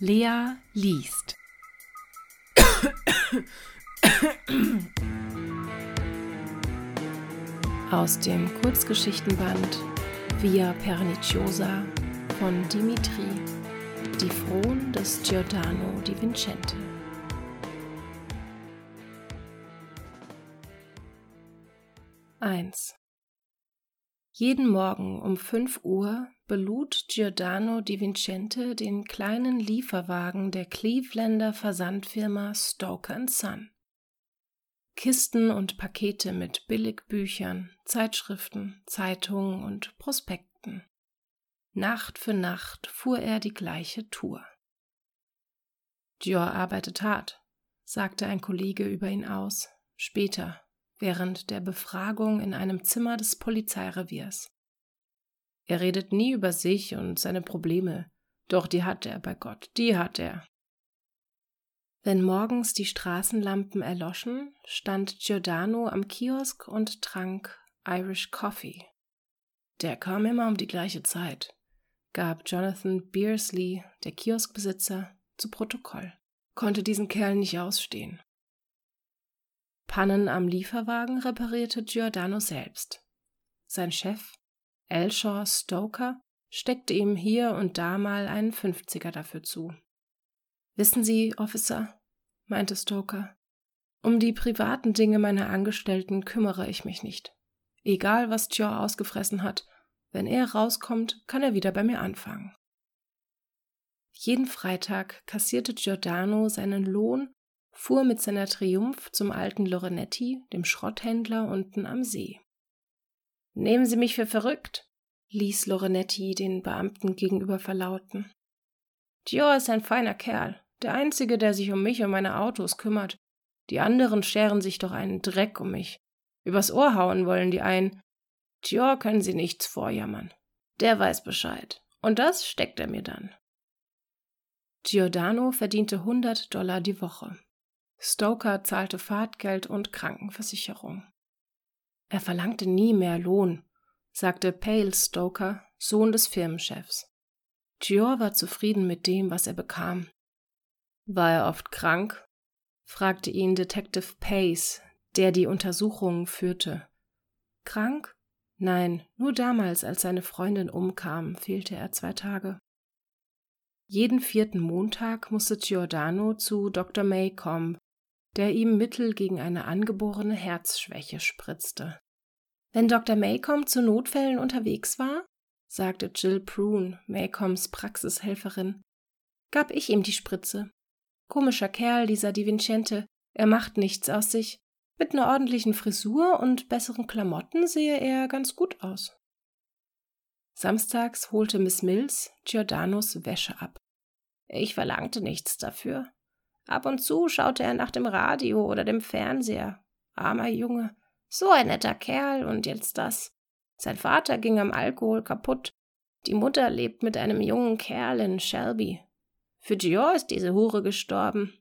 Lea liest. Aus dem Kurzgeschichtenband Via Perniciosa von Dimitri, die Frohen des Giordano di Vincente. Eins. Jeden Morgen um 5 Uhr belud Giordano di Vincente den kleinen Lieferwagen der Clevelander Versandfirma Stoker Son. Kisten und Pakete mit Billigbüchern, Zeitschriften, Zeitungen und Prospekten. Nacht für Nacht fuhr er die gleiche Tour. Dior arbeitet hart, sagte ein Kollege über ihn aus, später, während der Befragung in einem Zimmer des Polizeireviers. Er redet nie über sich und seine Probleme, doch die hat er bei Gott, die hat er. Wenn morgens die Straßenlampen erloschen, stand Giordano am Kiosk und trank Irish Coffee. Der kam immer um die gleiche Zeit, gab Jonathan Beersley, der Kioskbesitzer, zu Protokoll. Konnte diesen Kerl nicht ausstehen. Pannen am Lieferwagen reparierte Giordano selbst. Sein Chef, Elshaw Stoker, steckte ihm hier und da mal einen Fünfziger dafür zu. Wissen Sie, Officer, meinte Stoker, um die privaten Dinge meiner Angestellten kümmere ich mich nicht. Egal, was Joe ausgefressen hat, wenn er rauskommt, kann er wieder bei mir anfangen. Jeden Freitag kassierte Giordano seinen Lohn fuhr mit seiner Triumph zum alten Lorenetti, dem Schrotthändler unten am See. Nehmen Sie mich für verrückt, ließ Lorenetti den Beamten gegenüber verlauten. Dior ist ein feiner Kerl, der einzige, der sich um mich und meine Autos kümmert. Die anderen scheren sich doch einen Dreck um mich. Übers Ohr hauen wollen die einen. Dior können sie nichts vorjammern. Der weiß Bescheid. Und das steckt er mir dann. Giordano verdiente hundert Dollar die Woche. Stoker zahlte Fahrtgeld und Krankenversicherung. Er verlangte nie mehr Lohn, sagte Pale Stoker, Sohn des Firmenchefs. Gior war zufrieden mit dem, was er bekam. War er oft krank? fragte ihn Detective Pace, der die Untersuchungen führte. Krank? Nein, nur damals, als seine Freundin umkam, fehlte er zwei Tage. Jeden vierten Montag musste Giordano zu Dr. May kommen, der ihm Mittel gegen eine angeborene Herzschwäche spritzte. Wenn Dr. Maycomb zu Notfällen unterwegs war, sagte Jill Prune, Maycombs Praxishelferin, gab ich ihm die Spritze. Komischer Kerl, dieser Di Vincente, er macht nichts aus sich. Mit einer ordentlichen Frisur und besseren Klamotten sehe er ganz gut aus. Samstags holte Miss Mills Giordanos Wäsche ab. Ich verlangte nichts dafür. Ab und zu schaute er nach dem Radio oder dem Fernseher. Armer Junge, so ein netter Kerl und jetzt das. Sein Vater ging am Alkohol kaputt. Die Mutter lebt mit einem jungen Kerl in Shelby. Für Gior ist diese Hure gestorben.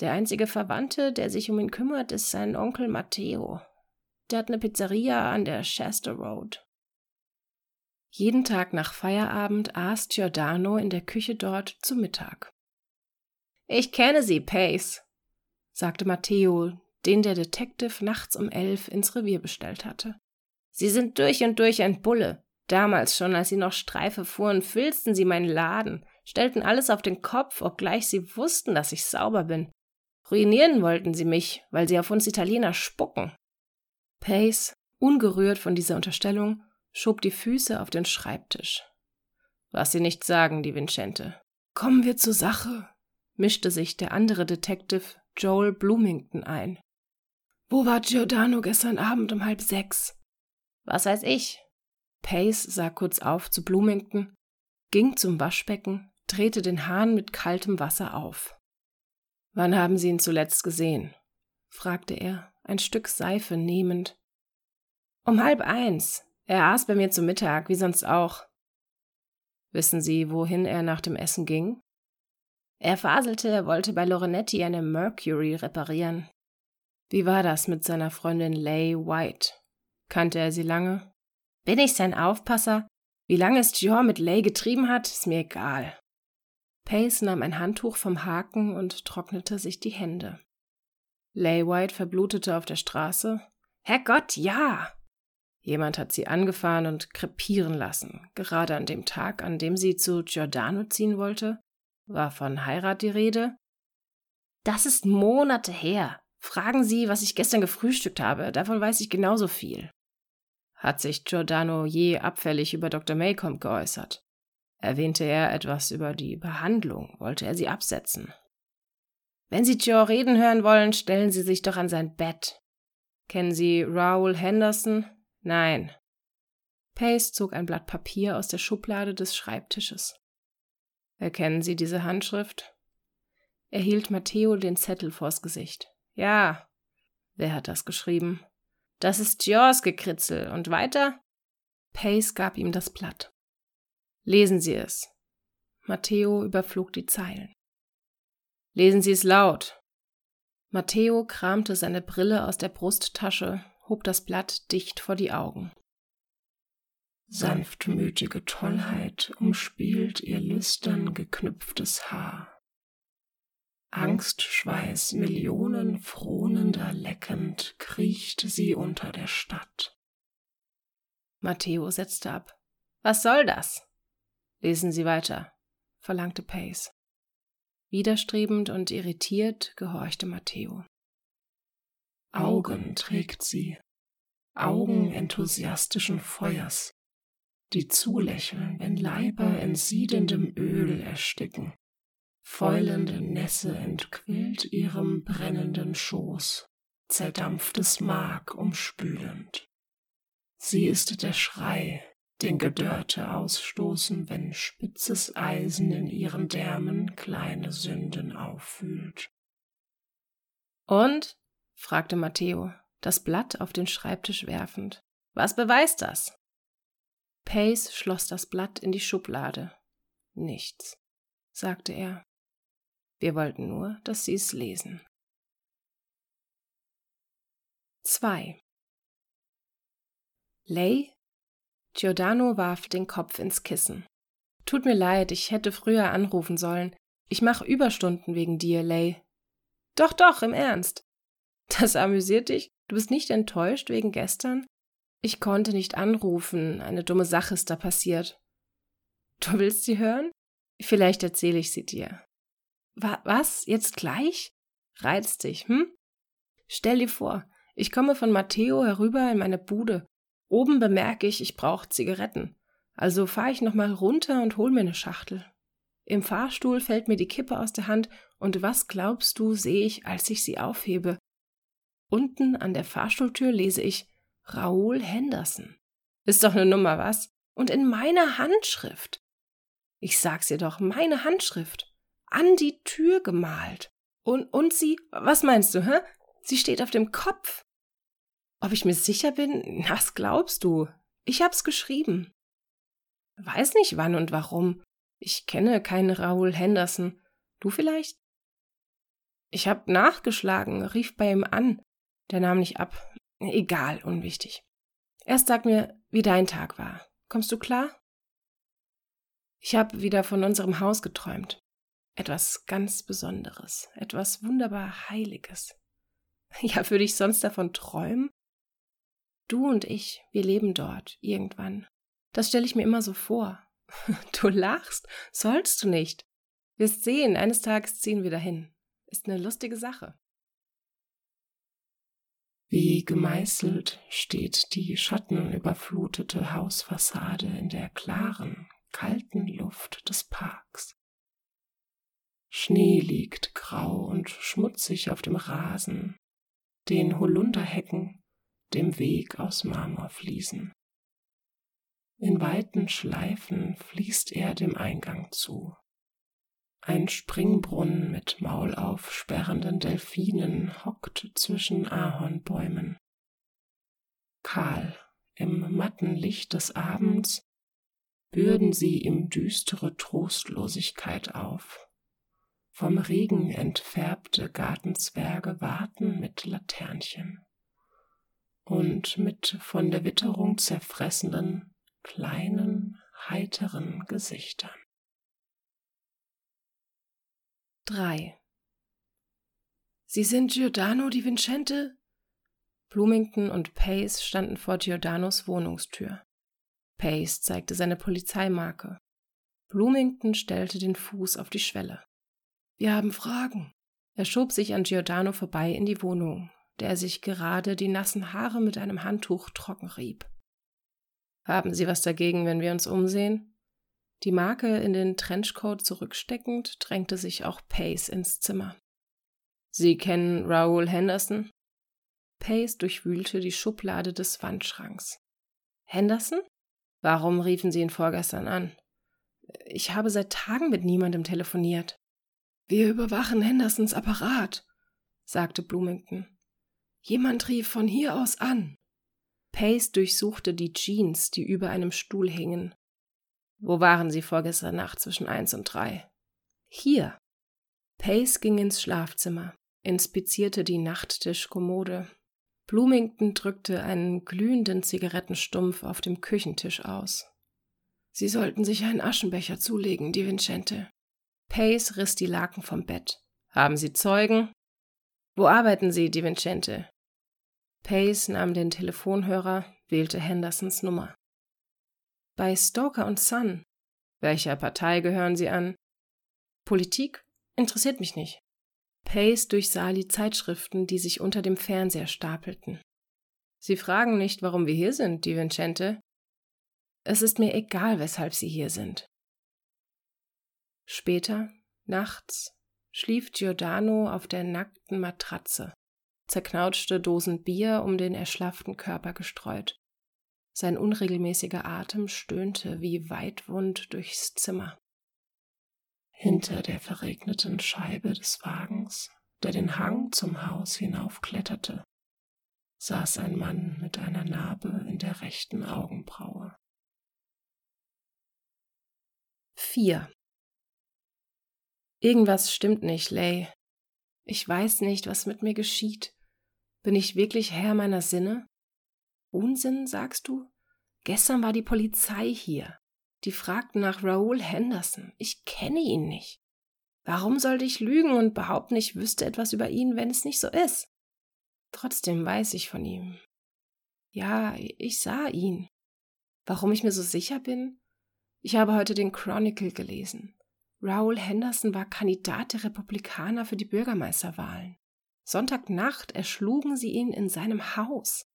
Der einzige Verwandte, der sich um ihn kümmert, ist sein Onkel Matteo. Der hat eine Pizzeria an der Shasta Road. Jeden Tag nach Feierabend aß Giordano in der Küche dort zu Mittag. Ich kenne Sie, Pace, sagte Matteo, den der Detective nachts um elf ins Revier bestellt hatte. Sie sind durch und durch ein Bulle. Damals schon, als Sie noch Streife fuhren, filzten Sie meinen Laden, stellten alles auf den Kopf, obgleich Sie wussten, dass ich sauber bin. Ruinieren wollten Sie mich, weil Sie auf uns Italiener spucken. Pace, ungerührt von dieser Unterstellung, schob die Füße auf den Schreibtisch. Was Sie nicht sagen, die Vincente. Kommen wir zur Sache, mischte sich der andere Detective Joel Bloomington ein. Wo war Giordano gestern Abend um halb sechs? Was weiß ich? Pace sah kurz auf zu Bloomington, ging zum Waschbecken, drehte den Hahn mit kaltem Wasser auf. Wann haben Sie ihn zuletzt gesehen? fragte er, ein Stück Seife nehmend. Um halb eins. Er aß bei mir zu Mittag, wie sonst auch. Wissen Sie, wohin er nach dem Essen ging? Er faselte, er wollte bei Lorenetti eine Mercury reparieren. Wie war das mit seiner Freundin Lay White? Kannte er sie lange? Bin ich sein Aufpasser? Wie lange es Gior mit Lay getrieben hat, ist mir egal. Pace nahm ein Handtuch vom Haken und trocknete sich die Hände. Lay White verblutete auf der Straße. Herrgott, ja! Jemand hat sie angefahren und krepieren lassen, gerade an dem Tag, an dem sie zu Giordano ziehen wollte. War von Heirat die Rede? Das ist Monate her. Fragen Sie, was ich gestern gefrühstückt habe, davon weiß ich genauso viel. Hat sich Giordano je abfällig über Dr. Maycomb geäußert? Erwähnte er etwas über die Behandlung? Wollte er sie absetzen? Wenn Sie Joe reden hören wollen, stellen Sie sich doch an sein Bett. Kennen Sie Raoul Henderson? Nein. Pace zog ein Blatt Papier aus der Schublade des Schreibtisches. Erkennen Sie diese Handschrift? Er hielt Matteo den Zettel vors Gesicht. Ja. Wer hat das geschrieben? Das ist Jaws Gekritzel. Und weiter? Pace gab ihm das Blatt. Lesen Sie es. Matteo überflog die Zeilen. Lesen Sie es laut. Matteo kramte seine Brille aus der Brusttasche, hob das Blatt dicht vor die Augen. Sanftmütige Tollheit umspielt ihr lüstern geknüpftes Haar. Angstschweiß Millionen frohnender leckend kriecht sie unter der Stadt. Matteo setzte ab. Was soll das? Lesen Sie weiter, verlangte Pace. Widerstrebend und irritiert gehorchte Matteo. Augen trägt sie, Augen enthusiastischen Feuers, die zulächeln, wenn Leiber in siedendem Öl ersticken. Fäulende Nässe entquillt ihrem brennenden Schoß, zerdampftes Mark umspülend. Sie ist der Schrei, den Gedörrte ausstoßen, wenn spitzes Eisen in ihren Därmen kleine Sünden auffühlt. Und? fragte Matteo, das Blatt auf den Schreibtisch werfend. Was beweist das? Pace schloss das Blatt in die Schublade. Nichts, sagte er. Wir wollten nur, dass Sie es lesen. 2. Lay? Giordano warf den Kopf ins Kissen. Tut mir leid, ich hätte früher anrufen sollen. Ich mache Überstunden wegen dir, Lay. Doch, doch, im Ernst. Das amüsiert dich? Du bist nicht enttäuscht wegen gestern? Ich konnte nicht anrufen, eine dumme Sache ist da passiert. Du willst sie hören? Vielleicht erzähle ich sie dir. Wa was? Jetzt gleich? Reizt dich, hm? Stell dir vor, ich komme von Matteo herüber in meine Bude. Oben bemerke ich, ich brauche Zigaretten. Also fahre ich nochmal runter und hol mir eine Schachtel. Im Fahrstuhl fällt mir die Kippe aus der Hand und was glaubst du, sehe ich, als ich sie aufhebe? Unten an der Fahrstuhltür lese ich Raoul Henderson. Ist doch eine Nummer, was? Und in meiner Handschrift. Ich sag's dir doch, meine Handschrift an die Tür gemalt. Und, und sie, was meinst du, hä? Sie steht auf dem Kopf. Ob ich mir sicher bin? Was glaubst du? Ich hab's geschrieben. Weiß nicht wann und warum. Ich kenne keinen Raoul Henderson. Du vielleicht? Ich hab nachgeschlagen, rief bei ihm an. Der nahm nicht ab. Egal, unwichtig. Erst sag mir, wie dein Tag war. Kommst du klar? Ich hab wieder von unserem Haus geträumt. Etwas ganz Besonderes, etwas wunderbar Heiliges. Ja, würde ich sonst davon träumen? Du und ich, wir leben dort, irgendwann. Das stelle ich mir immer so vor. Du lachst, sollst du nicht. Wirst sehen, eines Tages ziehen wir dahin. Ist eine lustige Sache. Wie gemeißelt steht die schattenüberflutete Hausfassade in der klaren, kalten Luft des Parks. Schnee liegt grau und schmutzig auf dem Rasen, den Holunderhecken, dem Weg aus Marmorfliesen. In weiten Schleifen fließt er dem Eingang zu. Ein Springbrunnen mit maulaufsperrenden Delfinen hockt zwischen Ahornbäumen. Kahl im matten Licht des Abends bürden sie ihm düstere Trostlosigkeit auf. Vom Regen entfärbte Gartenzwerge warten mit Laternchen und mit von der Witterung zerfressenen, kleinen, heiteren Gesichtern. 3. Sie sind Giordano di Vincente? Bloomington und Pace standen vor Giordanos Wohnungstür. Pace zeigte seine Polizeimarke. Bloomington stellte den Fuß auf die Schwelle. Wir haben Fragen. Er schob sich an Giordano vorbei in die Wohnung, der sich gerade die nassen Haare mit einem Handtuch trocken rieb. Haben Sie was dagegen, wenn wir uns umsehen? Die Marke in den Trenchcoat zurücksteckend, drängte sich auch Pace ins Zimmer. Sie kennen Raoul Henderson? Pace durchwühlte die Schublade des Wandschranks. Henderson? Warum riefen Sie ihn vorgestern an? Ich habe seit Tagen mit niemandem telefoniert. Wir überwachen Hendersons Apparat, sagte Bloomington. Jemand rief von hier aus an. Pace durchsuchte die Jeans, die über einem Stuhl hingen. Wo waren Sie vorgestern Nacht zwischen eins und drei? Hier. Pace ging ins Schlafzimmer, inspizierte die Nachttischkommode. Bloomington drückte einen glühenden Zigarettenstumpf auf dem Küchentisch aus. Sie sollten sich einen Aschenbecher zulegen, Di Vincente. Pace riss die Laken vom Bett. Haben Sie Zeugen? Wo arbeiten Sie, Di Vincente? Pace nahm den Telefonhörer, wählte Hendersons Nummer. Bei Stoker und Son. Welcher Partei gehören Sie an? Politik? Interessiert mich nicht. Pace durchsah die Zeitschriften, die sich unter dem Fernseher stapelten. Sie fragen nicht, warum wir hier sind, Di Vincente. Es ist mir egal, weshalb Sie hier sind. Später, nachts, schlief Giordano auf der nackten Matratze, zerknautschte Dosen Bier um den erschlafften Körper gestreut. Sein unregelmäßiger Atem stöhnte wie Weitwund durchs Zimmer. Hinter der verregneten Scheibe des Wagens, der den Hang zum Haus hinaufkletterte, saß ein Mann mit einer Narbe in der rechten Augenbraue. 4. Irgendwas stimmt nicht, Lay. Ich weiß nicht, was mit mir geschieht. Bin ich wirklich Herr meiner Sinne? Unsinn, sagst du? Gestern war die Polizei hier. Die fragten nach Raoul Henderson. Ich kenne ihn nicht. Warum sollte ich lügen und behaupten, ich wüsste etwas über ihn, wenn es nicht so ist? Trotzdem weiß ich von ihm. Ja, ich sah ihn. Warum ich mir so sicher bin? Ich habe heute den Chronicle gelesen. Raoul Henderson war Kandidat der Republikaner für die Bürgermeisterwahlen. Sonntagnacht erschlugen sie ihn in seinem Haus.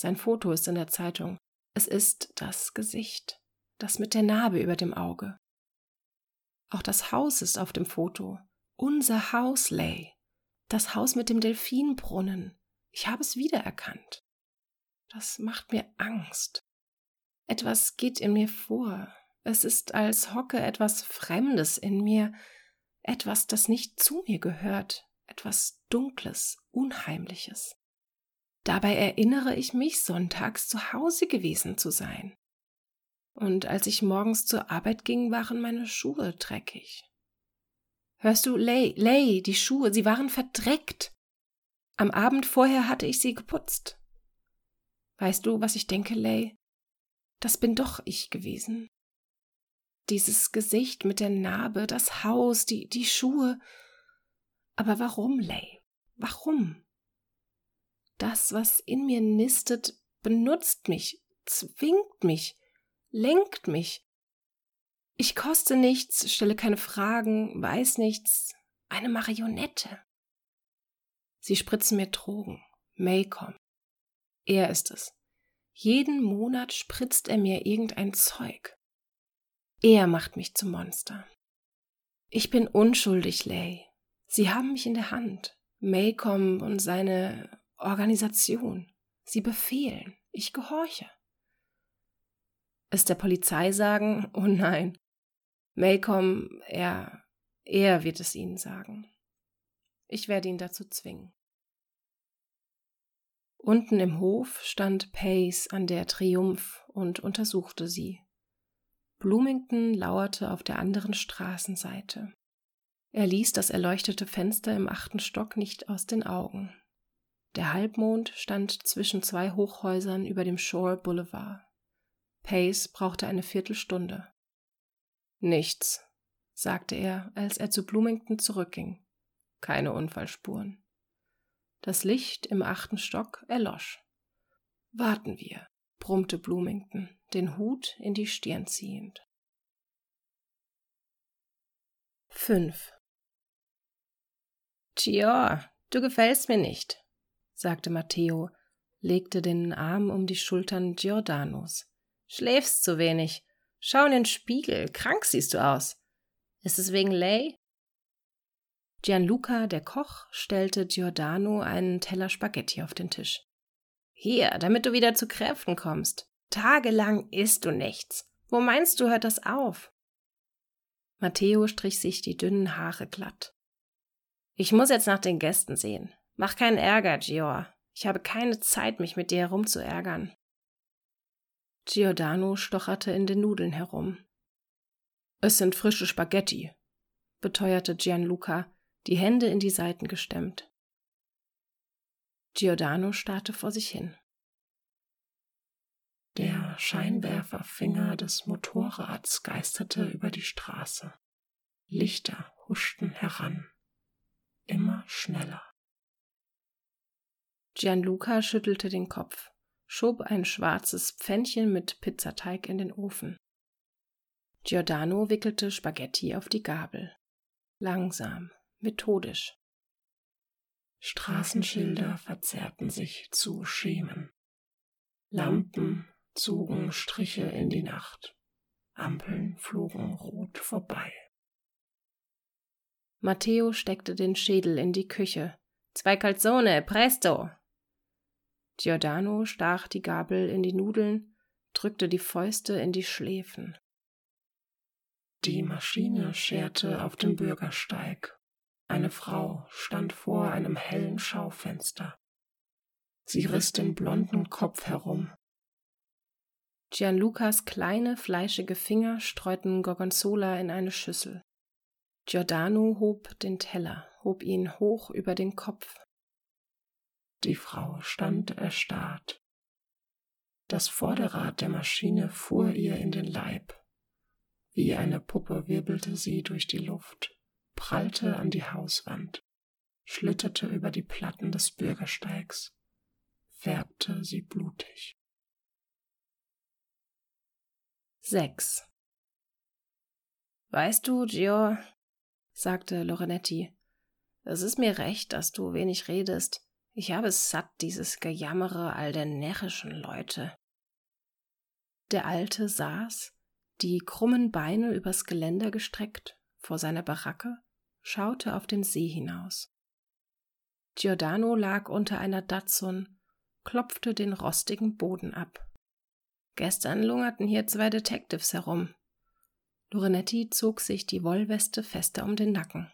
Sein Foto ist in der Zeitung. Es ist das Gesicht, das mit der Narbe über dem Auge. Auch das Haus ist auf dem Foto. Unser Haus, Lay. Das Haus mit dem Delfinbrunnen. Ich habe es wiedererkannt. Das macht mir Angst. Etwas geht in mir vor, es ist, als hocke etwas Fremdes in mir, etwas, das nicht zu mir gehört, etwas Dunkles, Unheimliches. Dabei erinnere ich mich, sonntags zu Hause gewesen zu sein. Und als ich morgens zur Arbeit ging, waren meine Schuhe dreckig. Hörst du, Lay, Lay, die Schuhe, sie waren verdreckt. Am Abend vorher hatte ich sie geputzt. Weißt du, was ich denke, Lay? Das bin doch ich gewesen. Dieses Gesicht mit der Narbe, das Haus, die, die Schuhe. Aber warum, Lay? Warum? Das, was in mir nistet, benutzt mich, zwingt mich, lenkt mich. Ich koste nichts, stelle keine Fragen, weiß nichts, eine Marionette. Sie spritzen mir Drogen. Maycom. Er ist es. Jeden Monat spritzt er mir irgendein Zeug. Er macht mich zum Monster. Ich bin unschuldig, Lay. Sie haben mich in der Hand. Maycom und seine Organisation. Sie befehlen. Ich gehorche. Es der Polizei sagen, oh nein. Maycom, er, er wird es ihnen sagen. Ich werde ihn dazu zwingen. Unten im Hof stand Pace an der Triumph und untersuchte sie. Bloomington lauerte auf der anderen Straßenseite. Er ließ das erleuchtete Fenster im achten Stock nicht aus den Augen. Der Halbmond stand zwischen zwei Hochhäusern über dem Shore Boulevard. Pace brauchte eine Viertelstunde. Nichts, sagte er, als er zu Bloomington zurückging. Keine Unfallspuren. Das Licht im achten Stock erlosch. Warten wir, brummte Bloomington, den Hut in die Stirn ziehend. 5. Tja, du gefällst mir nicht, sagte Matteo, legte den Arm um die Schultern Giordanos. Schläfst zu wenig. Schau in den Spiegel, krank siehst du aus. Ist es wegen Lay? Gianluca, der Koch, stellte Giordano einen Teller Spaghetti auf den Tisch. Hier, damit du wieder zu Kräften kommst. Tagelang isst du nichts. Wo meinst du, hört das auf? Matteo strich sich die dünnen Haare glatt. Ich muss jetzt nach den Gästen sehen. Mach keinen Ärger, Gior. Ich habe keine Zeit, mich mit dir herumzuärgern. Giordano stocherte in den Nudeln herum. Es sind frische Spaghetti, beteuerte Gianluca, die Hände in die Seiten gestemmt. Giordano starrte vor sich hin. Der Scheinwerferfinger des Motorrads geisterte über die Straße. Lichter huschten heran, immer schneller. Gianluca schüttelte den Kopf, schob ein schwarzes Pfännchen mit Pizzateig in den Ofen. Giordano wickelte Spaghetti auf die Gabel. Langsam, methodisch. Straßenschilder verzerrten sich zu Schemen. Lampen zogen Striche in die Nacht. Ampeln flogen rot vorbei. Matteo steckte den Schädel in die Küche. Zwei Calzone, presto! Giordano stach die Gabel in die Nudeln, drückte die Fäuste in die Schläfen. Die Maschine scherte auf dem Bürgersteig. Eine Frau stand vor einem hellen Schaufenster. Sie riss den blonden Kopf herum. Gianlucas kleine, fleischige Finger streuten Gorgonzola in eine Schüssel. Giordano hob den Teller, hob ihn hoch über den Kopf. Die Frau stand erstarrt. Das Vorderrad der Maschine fuhr ihr in den Leib. Wie eine Puppe wirbelte sie durch die Luft, prallte an die Hauswand, schlitterte über die Platten des Bürgersteigs, färbte sie blutig. 6. Weißt du, Gio, sagte Lorenetti, es ist mir recht, dass du wenig redest. Ich habe es satt, dieses Gejammere all der närrischen Leute. Der Alte saß, die krummen Beine übers Geländer gestreckt, vor seiner Baracke, schaute auf den See hinaus. Giordano lag unter einer Datsun, klopfte den rostigen Boden ab. Gestern lungerten hier zwei Detectives herum. Lorenetti zog sich die Wollweste fester um den Nacken.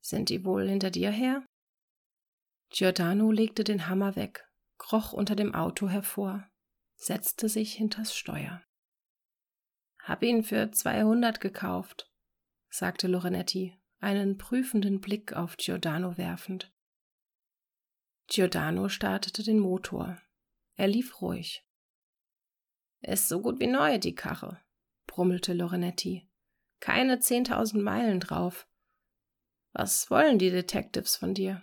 Sind die wohl hinter dir her? Giordano legte den Hammer weg, kroch unter dem Auto hervor, setzte sich hinters Steuer. Hab ihn für zweihundert gekauft, sagte Lorenetti, einen prüfenden Blick auf Giordano werfend. Giordano startete den Motor. Er lief ruhig. Ist so gut wie neu, die Karre, brummelte Lorenetti. Keine zehntausend Meilen drauf. Was wollen die Detectives von dir?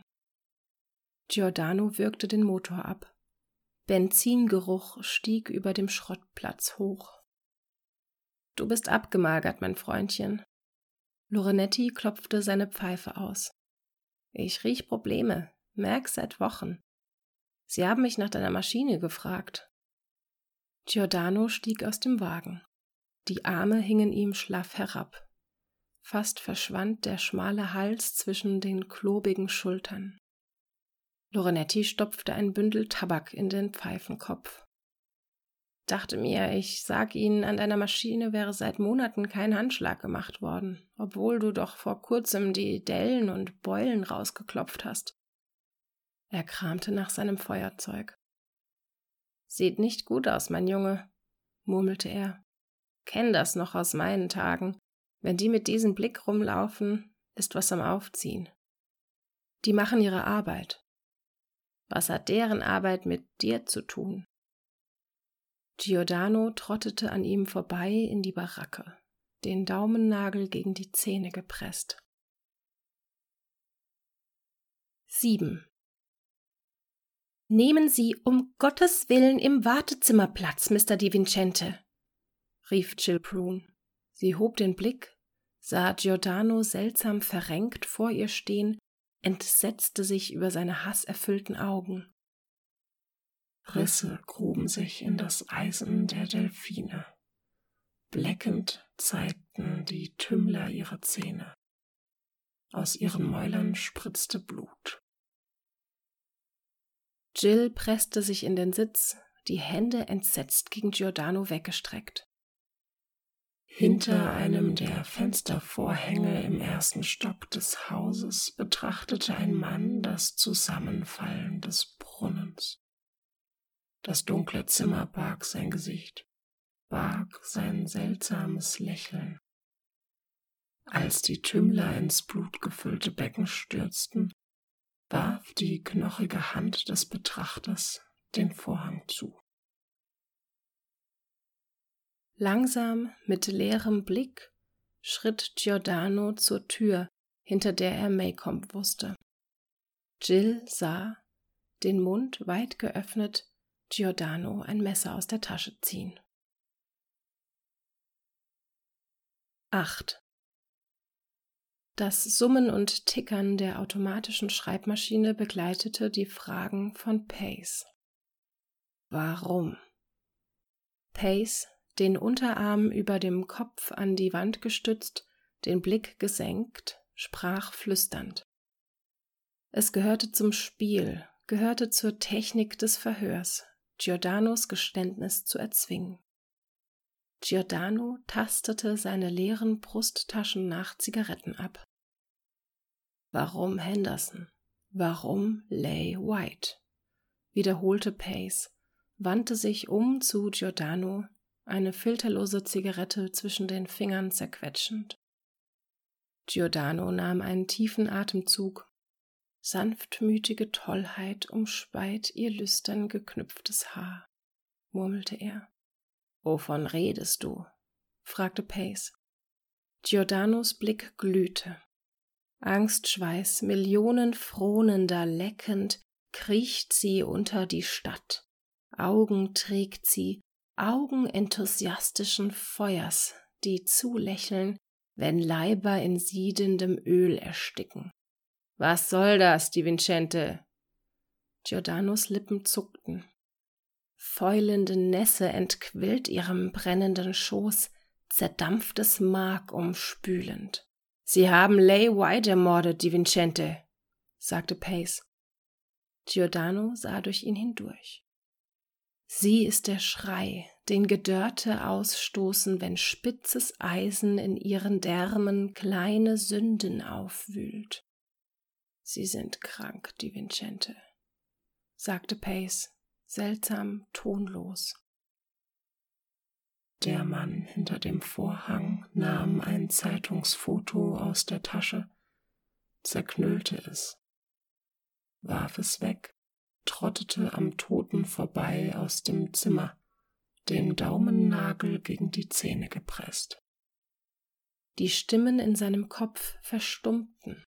Giordano würgte den Motor ab. Benzingeruch stieg über dem Schrottplatz hoch. Du bist abgemagert, mein Freundchen. Lorenetti klopfte seine Pfeife aus. Ich riech Probleme, merk seit Wochen. Sie haben mich nach deiner Maschine gefragt. Giordano stieg aus dem Wagen. Die Arme hingen ihm schlaff herab. Fast verschwand der schmale Hals zwischen den klobigen Schultern. Lorenetti stopfte ein Bündel Tabak in den Pfeifenkopf. Dachte mir, ich sag Ihnen, an deiner Maschine wäre seit Monaten kein Handschlag gemacht worden, obwohl du doch vor kurzem die Dellen und Beulen rausgeklopft hast. Er kramte nach seinem Feuerzeug. Sieht nicht gut aus, mein Junge, murmelte er. Kenn das noch aus meinen Tagen. Wenn die mit diesem Blick rumlaufen, ist was am Aufziehen. Die machen ihre Arbeit. Was hat deren Arbeit mit dir zu tun? Giordano trottete an ihm vorbei in die Baracke. den Daumennagel gegen die Zähne gepresst. 7. Nehmen Sie um Gottes Willen im Wartezimmer Platz, Mr. Di Vincente, rief Jill Prune. Sie hob den Blick, sah Giordano seltsam verrenkt vor ihr stehen, entsetzte sich über seine hasserfüllten Augen. Risse gruben sich in das Eisen der Delfine. Bleckend zeigten die Tümmler ihre Zähne. Aus ihren Mäulern spritzte Blut. Jill presste sich in den Sitz, die Hände entsetzt gegen Giordano weggestreckt. Hinter einem der Fenstervorhänge im ersten Stock des Hauses betrachtete ein Mann das Zusammenfallen des Brunnens. Das dunkle Zimmer barg sein Gesicht, barg sein seltsames Lächeln. Als die Tümmler ins blutgefüllte Becken stürzten, warf die knochige Hand des Betrachters den Vorhang zu. Langsam, mit leerem Blick, schritt Giordano zur Tür, hinter der er Maycomb wusste. Jill sah, den Mund weit geöffnet, Giordano ein Messer aus der Tasche ziehen. 8. Das Summen und Tickern der automatischen Schreibmaschine begleitete die Fragen von Pace. Warum? Pace, den Unterarm über dem Kopf an die Wand gestützt, den Blick gesenkt, sprach flüsternd. Es gehörte zum Spiel, gehörte zur Technik des Verhörs, Giordanos Geständnis zu erzwingen. Giordano tastete seine leeren Brusttaschen nach Zigaretten ab. Warum Henderson? Warum Lay White? wiederholte Pace, wandte sich um zu Giordano, eine filterlose Zigarette zwischen den Fingern zerquetschend. Giordano nahm einen tiefen Atemzug. Sanftmütige Tollheit umspeit ihr lüstern geknüpftes Haar, murmelte er. Wovon redest du? fragte Pace. Giordanos Blick glühte. Angstschweiß Millionen frohnender leckend kriecht sie unter die Stadt. Augen trägt sie, Augen enthusiastischen Feuers, die zulächeln, wenn Leiber in siedendem Öl ersticken. Was soll das, Di Vincente? Giordanos Lippen zuckten. Fäulende Nässe entquillt ihrem brennenden Schoß, zerdampftes Mark umspülend. Sie haben Lay White ermordet, Di Vincente, sagte Pace. Giordano sah durch ihn hindurch. Sie ist der Schrei, den Gedörrte ausstoßen, wenn spitzes Eisen in ihren Därmen kleine Sünden aufwühlt. Sie sind krank, Di Vincente, sagte Pace seltsam tonlos. Der Mann hinter dem Vorhang nahm ein Zeitungsfoto aus der Tasche, zerknüllte es, warf es weg, trottete am Toten vorbei aus dem Zimmer, den Daumennagel gegen die Zähne gepresst. Die Stimmen in seinem Kopf verstummten.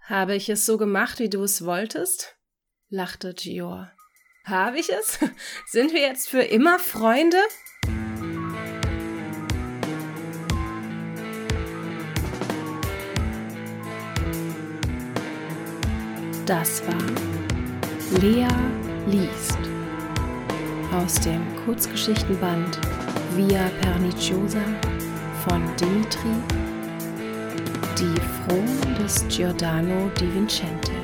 Habe ich es so gemacht, wie du es wolltest? lachte Gior. Habe ich es? Sind wir jetzt für immer Freunde? Das war Lea liest. Aus dem Kurzgeschichtenband Via Perniciosa von Dimitri Die Frohen des Giordano di Vincente